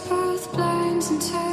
this blinds and tears.